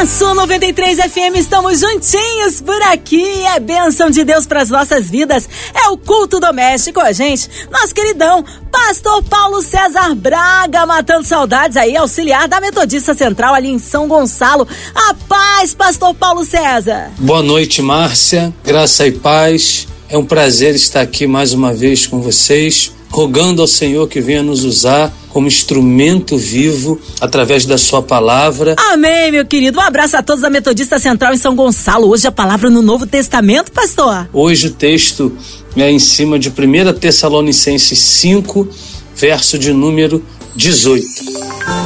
Na Sul 93 FM estamos juntinhos por aqui. É bênção de Deus para as nossas vidas. É o culto doméstico, a gente. Nosso queridão, Pastor Paulo César Braga, matando saudades aí, auxiliar da Metodista Central ali em São Gonçalo. A paz, Pastor Paulo César. Boa noite, Márcia. Graça e paz. É um prazer estar aqui mais uma vez com vocês rogando ao Senhor que venha nos usar como instrumento vivo através da sua palavra. Amém, meu querido. Um abraço a todos da Metodista Central em São Gonçalo. Hoje a palavra no Novo Testamento, pastor. Hoje o texto é em cima de 1 Tessalonicenses 5, verso de número 18.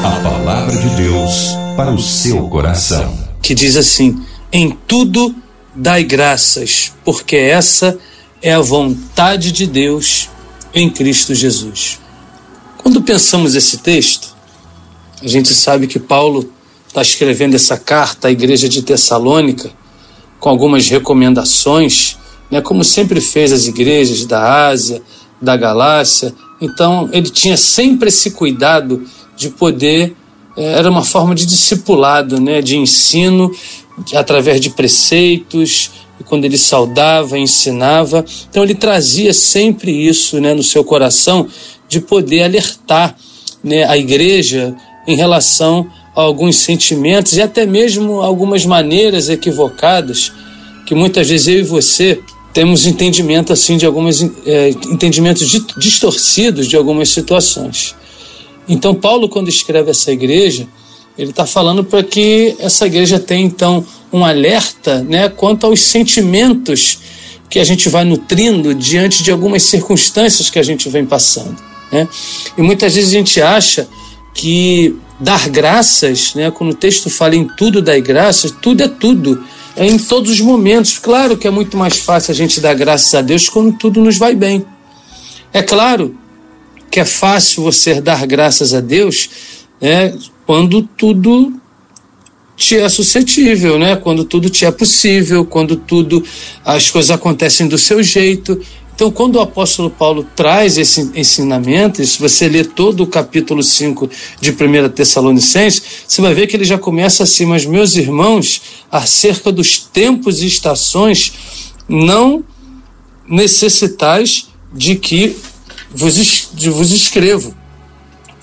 A palavra de Deus para o seu coração. Que diz assim: Em tudo dai graças, porque essa é a vontade de Deus em Cristo Jesus. Quando pensamos esse texto, a gente sabe que Paulo está escrevendo essa carta à igreja de Tessalônica com algumas recomendações, né, como sempre fez as igrejas da Ásia, da Galácia. Então, ele tinha sempre esse cuidado de poder, eh, era uma forma de discipulado, né, de ensino, através de preceitos, e quando ele saudava, ensinava. Então ele trazia sempre isso né, no seu coração de poder alertar né, a igreja em relação a alguns sentimentos e até mesmo algumas maneiras equivocadas que muitas vezes eu e você temos entendimento assim de algumas é, entendimentos distorcidos de algumas situações. Então Paulo quando escreve essa igreja ele está falando para que essa igreja tenha então um alerta né, quanto aos sentimentos que a gente vai nutrindo diante de algumas circunstâncias que a gente vem passando. Né? E muitas vezes a gente acha que dar graças, né, quando o texto fala em tudo dar graças, tudo é tudo, é em todos os momentos. Claro que é muito mais fácil a gente dar graças a Deus quando tudo nos vai bem. É claro que é fácil você dar graças a Deus né, quando tudo te é suscetível, né? Quando tudo te é possível, quando tudo as coisas acontecem do seu jeito. Então, quando o apóstolo Paulo traz esse ensinamento, se você ler todo o capítulo 5 de 1 Tessalonicenses, você vai ver que ele já começa assim: Mas, meus irmãos, acerca dos tempos e estações, não necessitais de que vos, de vos escrevo,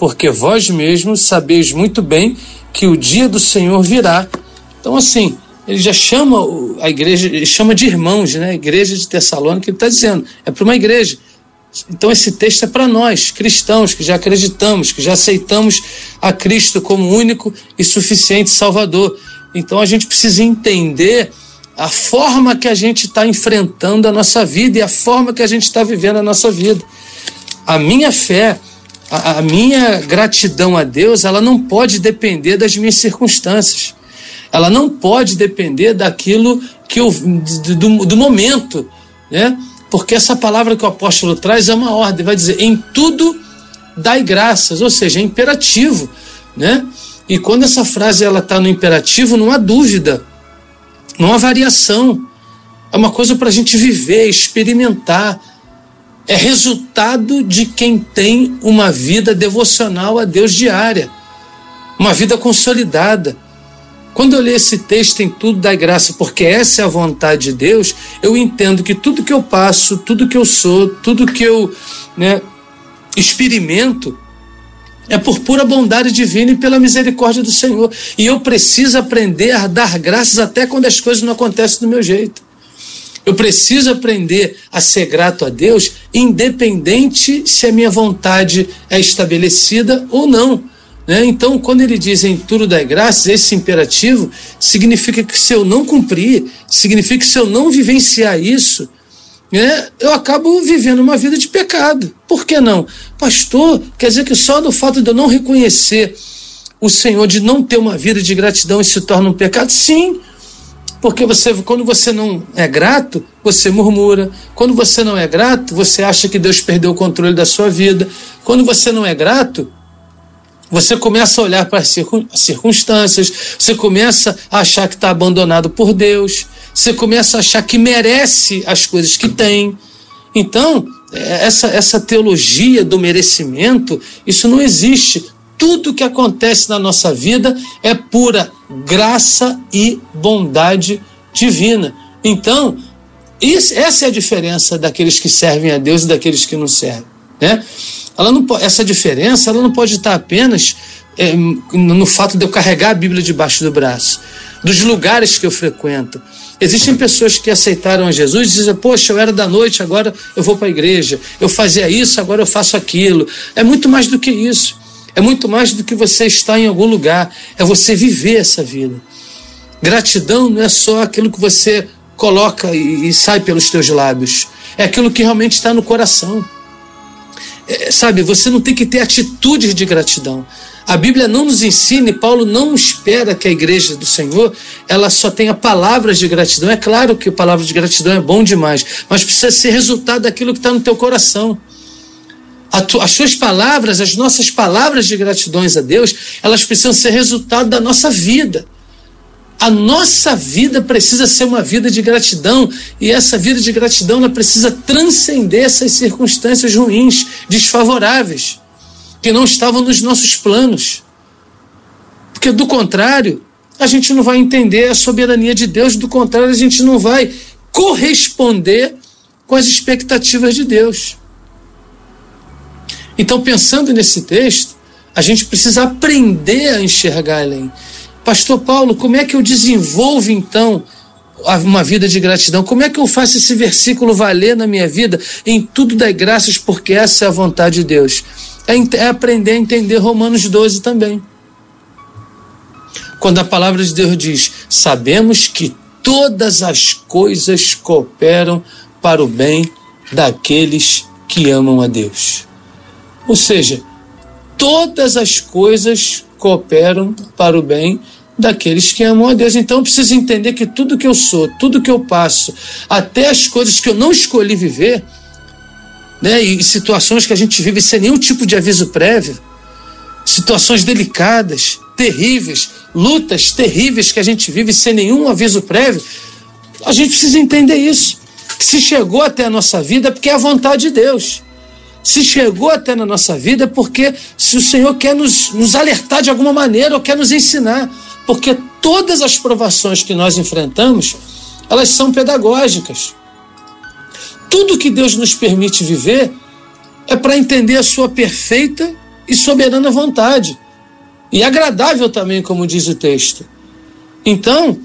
porque vós mesmos sabeis muito bem que o dia do Senhor virá. Então, assim, ele já chama a igreja, ele chama de irmãos, né? A igreja de Tessalônica, ele está dizendo, é para uma igreja. Então, esse texto é para nós, cristãos, que já acreditamos, que já aceitamos a Cristo como único e suficiente Salvador. Então, a gente precisa entender a forma que a gente está enfrentando a nossa vida e a forma que a gente está vivendo a nossa vida. A minha fé a, a minha gratidão a Deus, ela não pode depender das minhas circunstâncias. Ela não pode depender daquilo que eu, do, do momento, né? Porque essa palavra que o apóstolo traz é uma ordem, vai dizer: em tudo dai graças, ou seja, é imperativo, né? E quando essa frase ela está no imperativo, não há dúvida, não há variação. É uma coisa para a gente viver, experimentar, é resultado de quem tem uma vida devocional a Deus diária, uma vida consolidada. Quando eu leio esse texto em tudo da graça, porque essa é a vontade de Deus, eu entendo que tudo que eu passo, tudo que eu sou, tudo que eu né, experimento, é por pura bondade divina e pela misericórdia do Senhor. E eu preciso aprender a dar graças até quando as coisas não acontecem do meu jeito. Eu preciso aprender a ser grato a Deus, independente se a minha vontade é estabelecida ou não. Né? Então, quando ele diz em tudo das graças, esse imperativo significa que se eu não cumprir, significa que se eu não vivenciar isso, né, eu acabo vivendo uma vida de pecado. Por que não? Pastor, quer dizer que só do fato de eu não reconhecer o Senhor, de não ter uma vida de gratidão, isso se torna um pecado? Sim, porque você, quando você não é grato, você murmura. Quando você não é grato, você acha que Deus perdeu o controle da sua vida. Quando você não é grato, você começa a olhar para as circunstâncias, você começa a achar que está abandonado por Deus. você começa a achar que merece as coisas que tem. Então, é, essa, essa teologia do merecimento, isso não existe. Tudo que acontece na nossa vida é pura graça e bondade divina. Então, isso, essa é a diferença daqueles que servem a Deus e daqueles que não servem. Né? Ela não, essa diferença ela não pode estar apenas é, no fato de eu carregar a Bíblia debaixo do braço, dos lugares que eu frequento. Existem pessoas que aceitaram Jesus e dizem: Poxa, eu era da noite, agora eu vou para a igreja. Eu fazia isso, agora eu faço aquilo. É muito mais do que isso. É muito mais do que você estar em algum lugar. É você viver essa vida. Gratidão não é só aquilo que você coloca e, e sai pelos teus lábios. É aquilo que realmente está no coração. É, sabe, você não tem que ter atitudes de gratidão. A Bíblia não nos ensina e Paulo não espera que a igreja do Senhor ela só tenha palavras de gratidão. É claro que a palavra de gratidão é bom demais, mas precisa ser resultado daquilo que está no teu coração. As suas palavras, as nossas palavras de gratidões a Deus, elas precisam ser resultado da nossa vida. A nossa vida precisa ser uma vida de gratidão e essa vida de gratidão ela precisa transcender essas circunstâncias ruins, desfavoráveis, que não estavam nos nossos planos. Porque do contrário, a gente não vai entender a soberania de Deus, do contrário, a gente não vai corresponder com as expectativas de Deus. Então, pensando nesse texto, a gente precisa aprender a enxergar além. Pastor Paulo, como é que eu desenvolvo então uma vida de gratidão? Como é que eu faço esse versículo valer na minha vida? Em tudo dai graças, porque essa é a vontade de Deus. É, é aprender a entender Romanos 12 também. Quando a palavra de Deus diz: Sabemos que todas as coisas cooperam para o bem daqueles que amam a Deus. Ou seja, todas as coisas cooperam para o bem daqueles que amam a Deus. Então eu preciso entender que tudo que eu sou, tudo que eu passo, até as coisas que eu não escolhi viver, né, e situações que a gente vive sem nenhum tipo de aviso prévio, situações delicadas, terríveis, lutas terríveis que a gente vive sem nenhum aviso prévio, a gente precisa entender isso. Que se chegou até a nossa vida é porque é a vontade de Deus se chegou até na nossa vida é porque se o Senhor quer nos, nos alertar de alguma maneira ou quer nos ensinar. Porque todas as provações que nós enfrentamos, elas são pedagógicas. Tudo que Deus nos permite viver é para entender a sua perfeita e soberana vontade. E agradável também, como diz o texto. Então,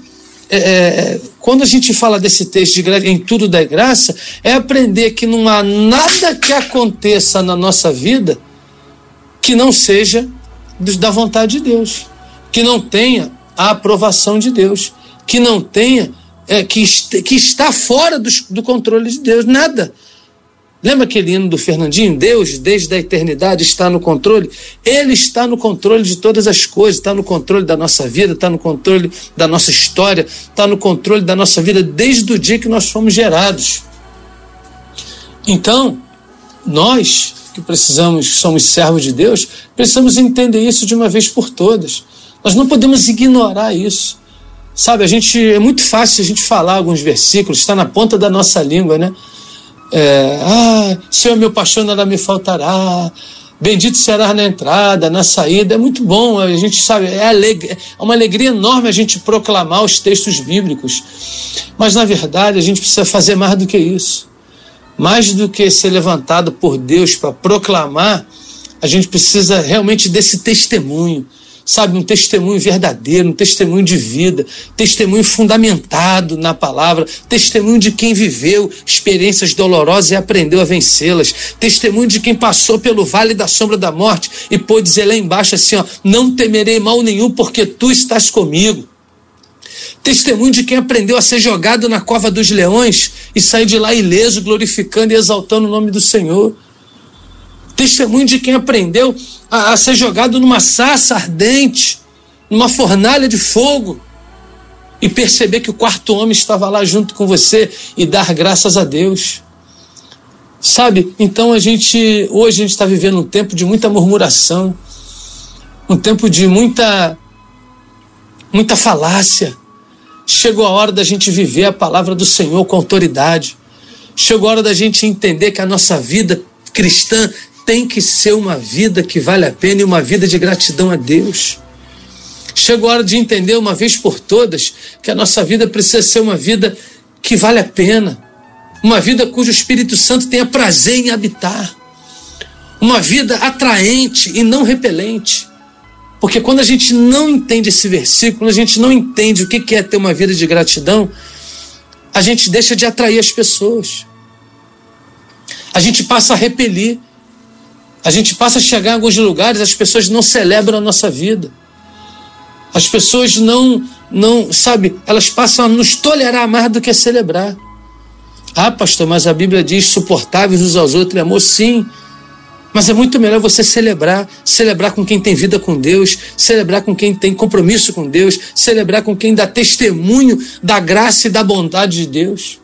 é, é, quando a gente fala desse texto de em tudo da graça, é aprender que não há nada que aconteça na nossa vida que não seja da vontade de Deus, que não tenha a aprovação de Deus, que não tenha, é, que, que está fora do, do controle de Deus, nada. Lembra aquele hino do Fernandinho? Deus, desde a eternidade, está no controle. Ele está no controle de todas as coisas, está no controle da nossa vida, está no controle da nossa história, está no controle da nossa vida desde o dia que nós fomos gerados. Então, nós que precisamos, somos servos de Deus, precisamos entender isso de uma vez por todas. Nós não podemos ignorar isso. Sabe, a gente é muito fácil a gente falar alguns versículos, está na ponta da nossa língua, né? É, ah, Senhor, meu pastor nada me faltará. Bendito será na entrada, na saída. É muito bom, a gente sabe, é, é uma alegria enorme a gente proclamar os textos bíblicos. Mas, na verdade, a gente precisa fazer mais do que isso. Mais do que ser levantado por Deus para proclamar, a gente precisa realmente desse testemunho sabe, um testemunho verdadeiro, um testemunho de vida, testemunho fundamentado na palavra, testemunho de quem viveu experiências dolorosas e aprendeu a vencê-las, testemunho de quem passou pelo vale da sombra da morte e pôde dizer lá embaixo assim, ó, não temerei mal nenhum porque tu estás comigo. Testemunho de quem aprendeu a ser jogado na cova dos leões e sair de lá ileso, glorificando e exaltando o nome do Senhor testemunho de quem aprendeu a, a ser jogado numa sassa ardente, numa fornalha de fogo, e perceber que o quarto homem estava lá junto com você e dar graças a Deus. Sabe? Então a gente hoje a gente está vivendo um tempo de muita murmuração, um tempo de muita muita falácia, Chegou a hora da gente viver a palavra do Senhor com autoridade. Chegou a hora da gente entender que a nossa vida cristã tem que ser uma vida que vale a pena e uma vida de gratidão a Deus. Chegou a hora de entender uma vez por todas que a nossa vida precisa ser uma vida que vale a pena, uma vida cujo Espírito Santo tenha prazer em habitar, uma vida atraente e não repelente. Porque quando a gente não entende esse versículo, a gente não entende o que é ter uma vida de gratidão, a gente deixa de atrair as pessoas. A gente passa a repelir. A gente passa a chegar em alguns lugares, as pessoas não celebram a nossa vida. As pessoas não, não, sabe, elas passam a nos tolerar mais do que celebrar. Ah, pastor, mas a Bíblia diz suportáveis uns aos outros, amor, sim. Mas é muito melhor você celebrar, celebrar com quem tem vida com Deus, celebrar com quem tem compromisso com Deus, celebrar com quem dá testemunho da graça e da bondade de Deus.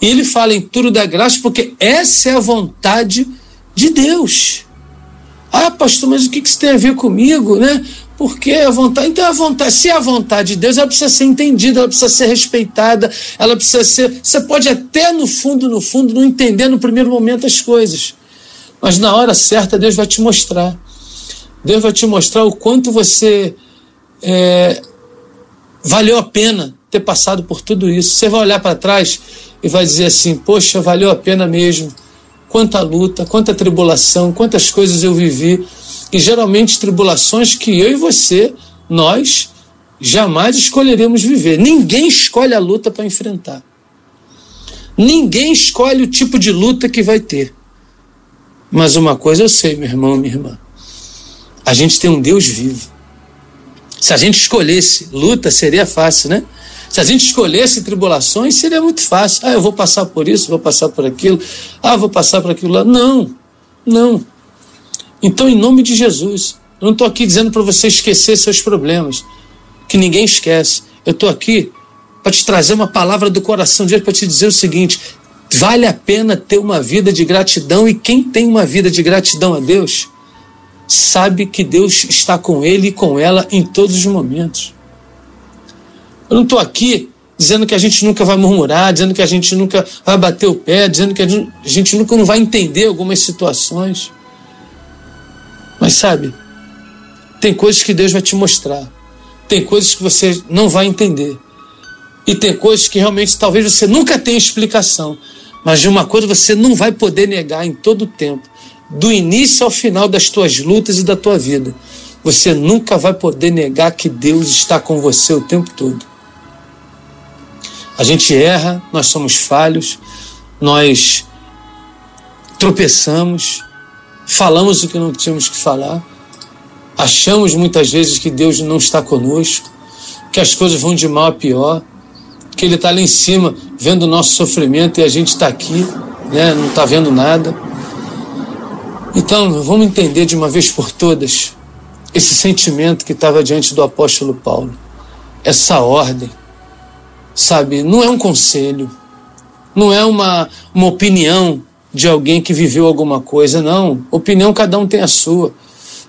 E ele fala em tudo da graça porque essa é a vontade de Deus. Ah, pastor, mas o que isso tem a ver comigo, né? Porque a vontade, então a vontade, se é a vontade de Deus, ela precisa ser entendida, ela precisa ser respeitada, ela precisa ser. Você pode até no fundo, no fundo, não entender no primeiro momento as coisas. Mas na hora certa, Deus vai te mostrar. Deus vai te mostrar o quanto você é, valeu a pena ter passado por tudo isso. Você vai olhar para trás e vai dizer assim: Poxa, valeu a pena mesmo. Quanta luta, quanta tribulação, quantas coisas eu vivi e geralmente tribulações que eu e você, nós, jamais escolheremos viver. Ninguém escolhe a luta para enfrentar. Ninguém escolhe o tipo de luta que vai ter. Mas uma coisa eu sei, meu irmão, minha irmã. A gente tem um Deus vivo. Se a gente escolhesse luta, seria fácil, né? Se a gente escolhesse tribulações, seria muito fácil. Ah, eu vou passar por isso, vou passar por aquilo. Ah, vou passar por aquilo lá. Não, não. Então, em nome de Jesus, eu não estou aqui dizendo para você esquecer seus problemas, que ninguém esquece. Eu estou aqui para te trazer uma palavra do coração de Deus para te dizer o seguinte: vale a pena ter uma vida de gratidão, e quem tem uma vida de gratidão a Deus, sabe que Deus está com ele e com ela em todos os momentos. Eu não estou aqui dizendo que a gente nunca vai murmurar, dizendo que a gente nunca vai bater o pé, dizendo que a gente nunca não vai entender algumas situações. Mas sabe, tem coisas que Deus vai te mostrar, tem coisas que você não vai entender, e tem coisas que realmente talvez você nunca tenha explicação, mas de uma coisa você não vai poder negar em todo o tempo, do início ao final das tuas lutas e da tua vida. Você nunca vai poder negar que Deus está com você o tempo todo. A gente erra, nós somos falhos, nós tropeçamos, falamos o que não tínhamos que falar, achamos muitas vezes que Deus não está conosco, que as coisas vão de mal a pior, que Ele está lá em cima vendo o nosso sofrimento e a gente está aqui, né, não está vendo nada. Então, vamos entender de uma vez por todas esse sentimento que estava diante do apóstolo Paulo, essa ordem, sabe? Não é um conselho, não é uma, uma opinião de alguém que viveu alguma coisa, não. Opinião cada um tem a sua.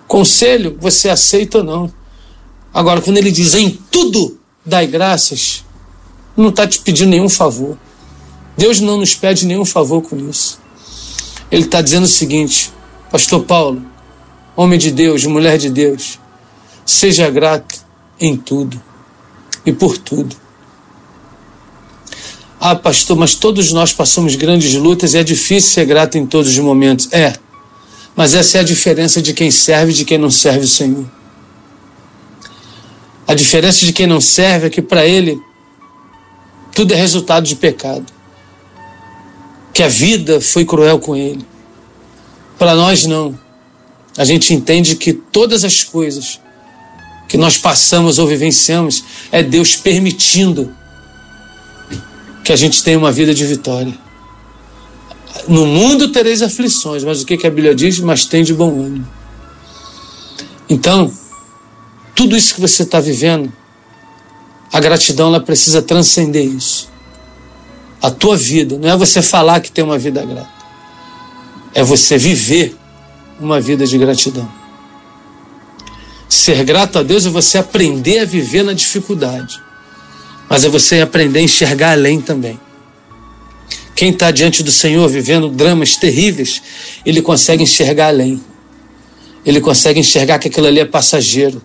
Conselho você aceita ou não. Agora, quando ele diz em tudo dai graças, não está te pedindo nenhum favor. Deus não nos pede nenhum favor com isso. Ele está dizendo o seguinte, Pastor Paulo, homem de Deus, mulher de Deus, seja grato em tudo e por tudo ah, pastor, mas todos nós passamos grandes lutas e é difícil ser grato em todos os momentos. É, mas essa é a diferença de quem serve e de quem não serve o Senhor. A diferença de quem não serve é que para ele tudo é resultado de pecado. Que a vida foi cruel com ele. Para nós não. A gente entende que todas as coisas que nós passamos ou vivenciamos é Deus permitindo que a gente tenha uma vida de vitória. No mundo tereis aflições, mas o que, que a Bíblia diz? Mas tem de bom ânimo. Então, tudo isso que você está vivendo, a gratidão ela precisa transcender isso. A tua vida, não é você falar que tem uma vida grata, é você viver uma vida de gratidão. Ser grato a Deus é você aprender a viver na dificuldade mas é você aprender a enxergar além também. Quem está diante do Senhor vivendo dramas terríveis, ele consegue enxergar além. Ele consegue enxergar que aquilo ali é passageiro.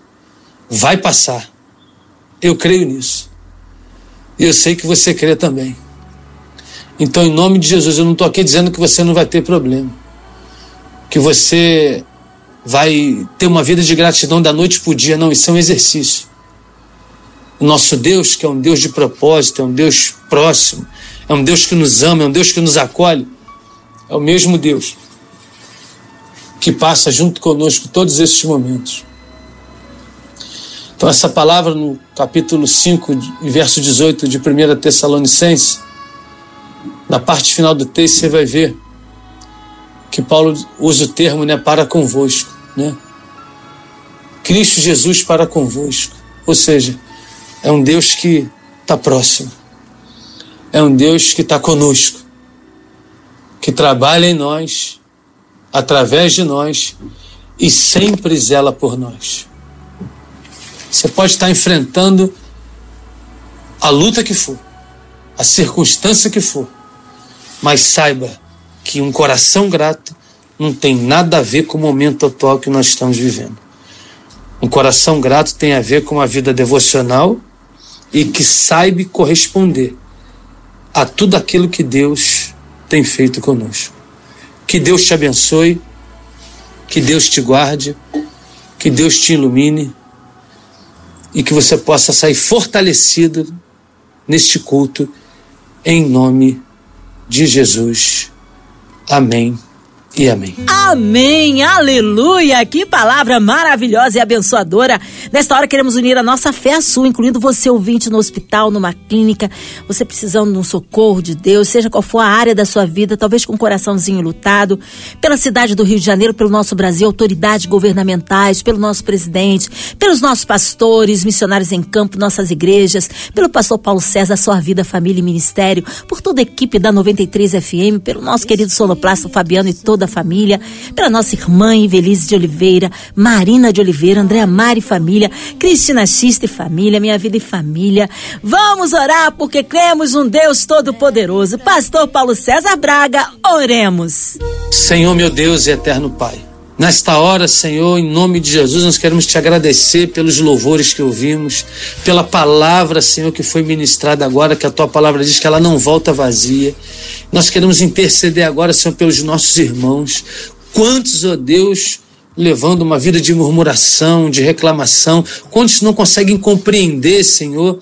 Vai passar. Eu creio nisso. E eu sei que você crê também. Então, em nome de Jesus, eu não estou aqui dizendo que você não vai ter problema. Que você vai ter uma vida de gratidão da noite para o dia. Não, isso é um exercício. O nosso Deus, que é um Deus de propósito, é um Deus próximo, é um Deus que nos ama, é um Deus que nos acolhe, é o mesmo Deus que passa junto conosco todos esses momentos. Então, essa palavra no capítulo 5, verso 18 de 1 Tessalonicenses, na parte final do texto, você vai ver que Paulo usa o termo né, para convosco. Né? Cristo Jesus para convosco. Ou seja, é um Deus que está próximo. É um Deus que está conosco. Que trabalha em nós, através de nós e sempre zela por nós. Você pode estar enfrentando a luta que for, a circunstância que for, mas saiba que um coração grato não tem nada a ver com o momento atual que nós estamos vivendo. Um coração grato tem a ver com uma vida devocional e que saiba corresponder a tudo aquilo que Deus tem feito conosco. Que Deus te abençoe, que Deus te guarde, que Deus te ilumine e que você possa sair fortalecido neste culto, em nome de Jesus. Amém e amém. Amém, aleluia! Que palavra maravilhosa e abençoadora. Nesta hora queremos unir a nossa fé à sua, incluindo você ouvinte no hospital, numa clínica, você precisando de um socorro de Deus, seja qual for a área da sua vida, talvez com um coraçãozinho lutado, pela cidade do Rio de Janeiro, pelo nosso Brasil, autoridades governamentais, pelo nosso presidente, pelos nossos pastores, missionários em campo, nossas igrejas, pelo pastor Paulo César, sua vida, família e ministério, por toda a equipe da 93 FM, pelo nosso querido sonoplasta Fabiano e toda toda a família, pela nossa irmã Invelise de Oliveira, Marina de Oliveira, Andréa Mari família, Cristina Xista e família, Minha Vida e família. Vamos orar porque cremos um Deus todo-poderoso. Pastor Paulo César Braga, oremos. Senhor meu Deus e eterno Pai. Nesta hora, Senhor, em nome de Jesus, nós queremos te agradecer pelos louvores que ouvimos, pela palavra, Senhor, que foi ministrada agora, que a tua palavra diz que ela não volta vazia. Nós queremos interceder agora, Senhor, pelos nossos irmãos. Quantos, ó oh Deus, levando uma vida de murmuração, de reclamação, quantos não conseguem compreender, Senhor,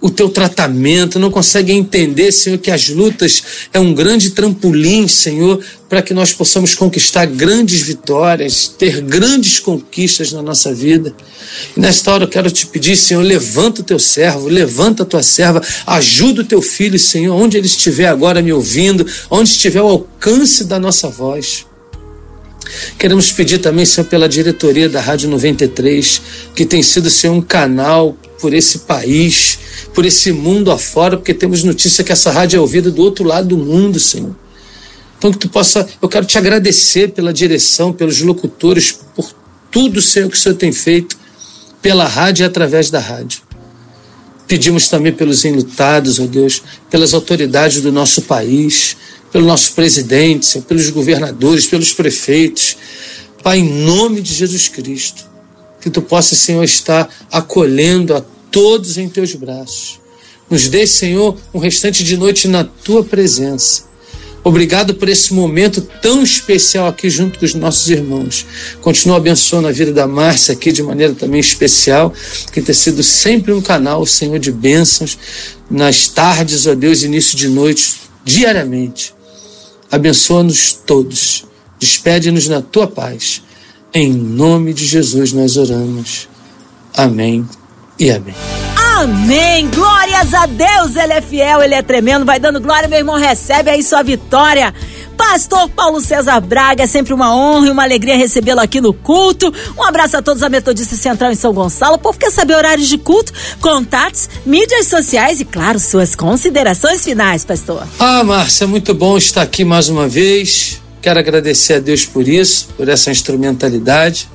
o teu tratamento, não conseguem entender, Senhor, que as lutas é um grande trampolim, Senhor, para que nós possamos conquistar grandes vitórias, ter grandes conquistas na nossa vida. E nesta hora eu quero te pedir, Senhor, levanta o teu servo, levanta a tua serva, ajuda o teu filho, Senhor, onde ele estiver agora me ouvindo, onde estiver o alcance da nossa voz. Queremos pedir também, Senhor, pela diretoria da Rádio 93, que tem sido, Senhor, um canal por esse país, por esse mundo afora, porque temos notícia que essa rádio é ouvida do outro lado do mundo, Senhor. Então que tu possa, eu quero te agradecer pela direção, pelos locutores, por tudo, Senhor, que o Senhor tem feito pela rádio e através da rádio. Pedimos também pelos enlutados, ó Deus, pelas autoridades do nosso país, pelo nosso presidente, Senhor, pelos governadores, pelos prefeitos. Pai, em nome de Jesus Cristo, que tu possa, Senhor, estar acolhendo a todos em teus braços. Nos dê, Senhor, um restante de noite na tua presença. Obrigado por esse momento tão especial aqui junto com os nossos irmãos. Continua abençoando a vida da Márcia aqui de maneira também especial, que tem sido sempre um canal, Senhor, de bênçãos nas tardes, ó Deus, início de noite, diariamente. Abençoa-nos todos. Despede-nos na tua paz. Em nome de Jesus nós oramos. Amém e amém. Amém! Glórias a Deus! Ele é fiel, ele é tremendo. Vai dando glória, meu irmão. Recebe aí sua vitória. Pastor Paulo César Braga, é sempre uma honra e uma alegria recebê-lo aqui no culto. Um abraço a todos a Metodista Central em São Gonçalo. O povo quer saber horários de culto, contatos, mídias sociais e, claro, suas considerações finais, pastor. Ah, Márcia, muito bom estar aqui mais uma vez. Quero agradecer a Deus por isso, por essa instrumentalidade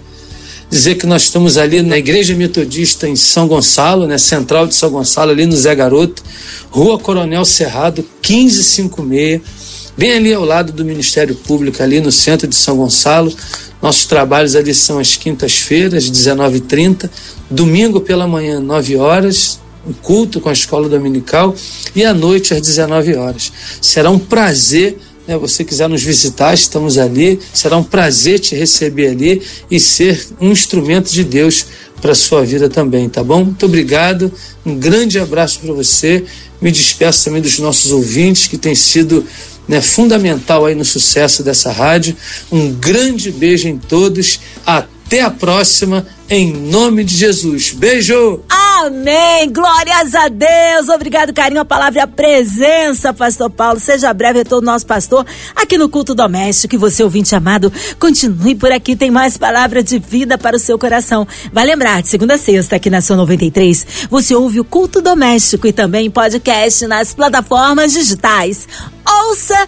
dizer que nós estamos ali na Igreja Metodista em São Gonçalo, né, Central de São Gonçalo, ali no Zé Garoto, Rua Coronel Cerrado, 1556, bem ali ao lado do Ministério Público, ali no centro de São Gonçalo. Nossos trabalhos ali são às quintas-feiras, 19h30, domingo pela manhã, 9 horas, um culto com a escola dominical e à noite às 19 horas. Será um prazer né, você quiser nos visitar, estamos ali. Será um prazer te receber ali e ser um instrumento de Deus para sua vida também, tá bom? Muito obrigado, um grande abraço para você. Me despeço também dos nossos ouvintes, que tem sido né, fundamental aí no sucesso dessa rádio. Um grande beijo em todos. Até a próxima, em nome de Jesus. Beijo! Amém. Glórias a Deus. Obrigado, carinho, a palavra e a presença, Pastor Paulo. Seja breve retorno nosso pastor aqui no culto doméstico. E você, ouvinte amado, continue por aqui. Tem mais palavra de vida para o seu coração. Vai lembrar, de segunda a sexta, aqui na Sua 93, você ouve o culto doméstico e também podcast nas plataformas digitais. Ouça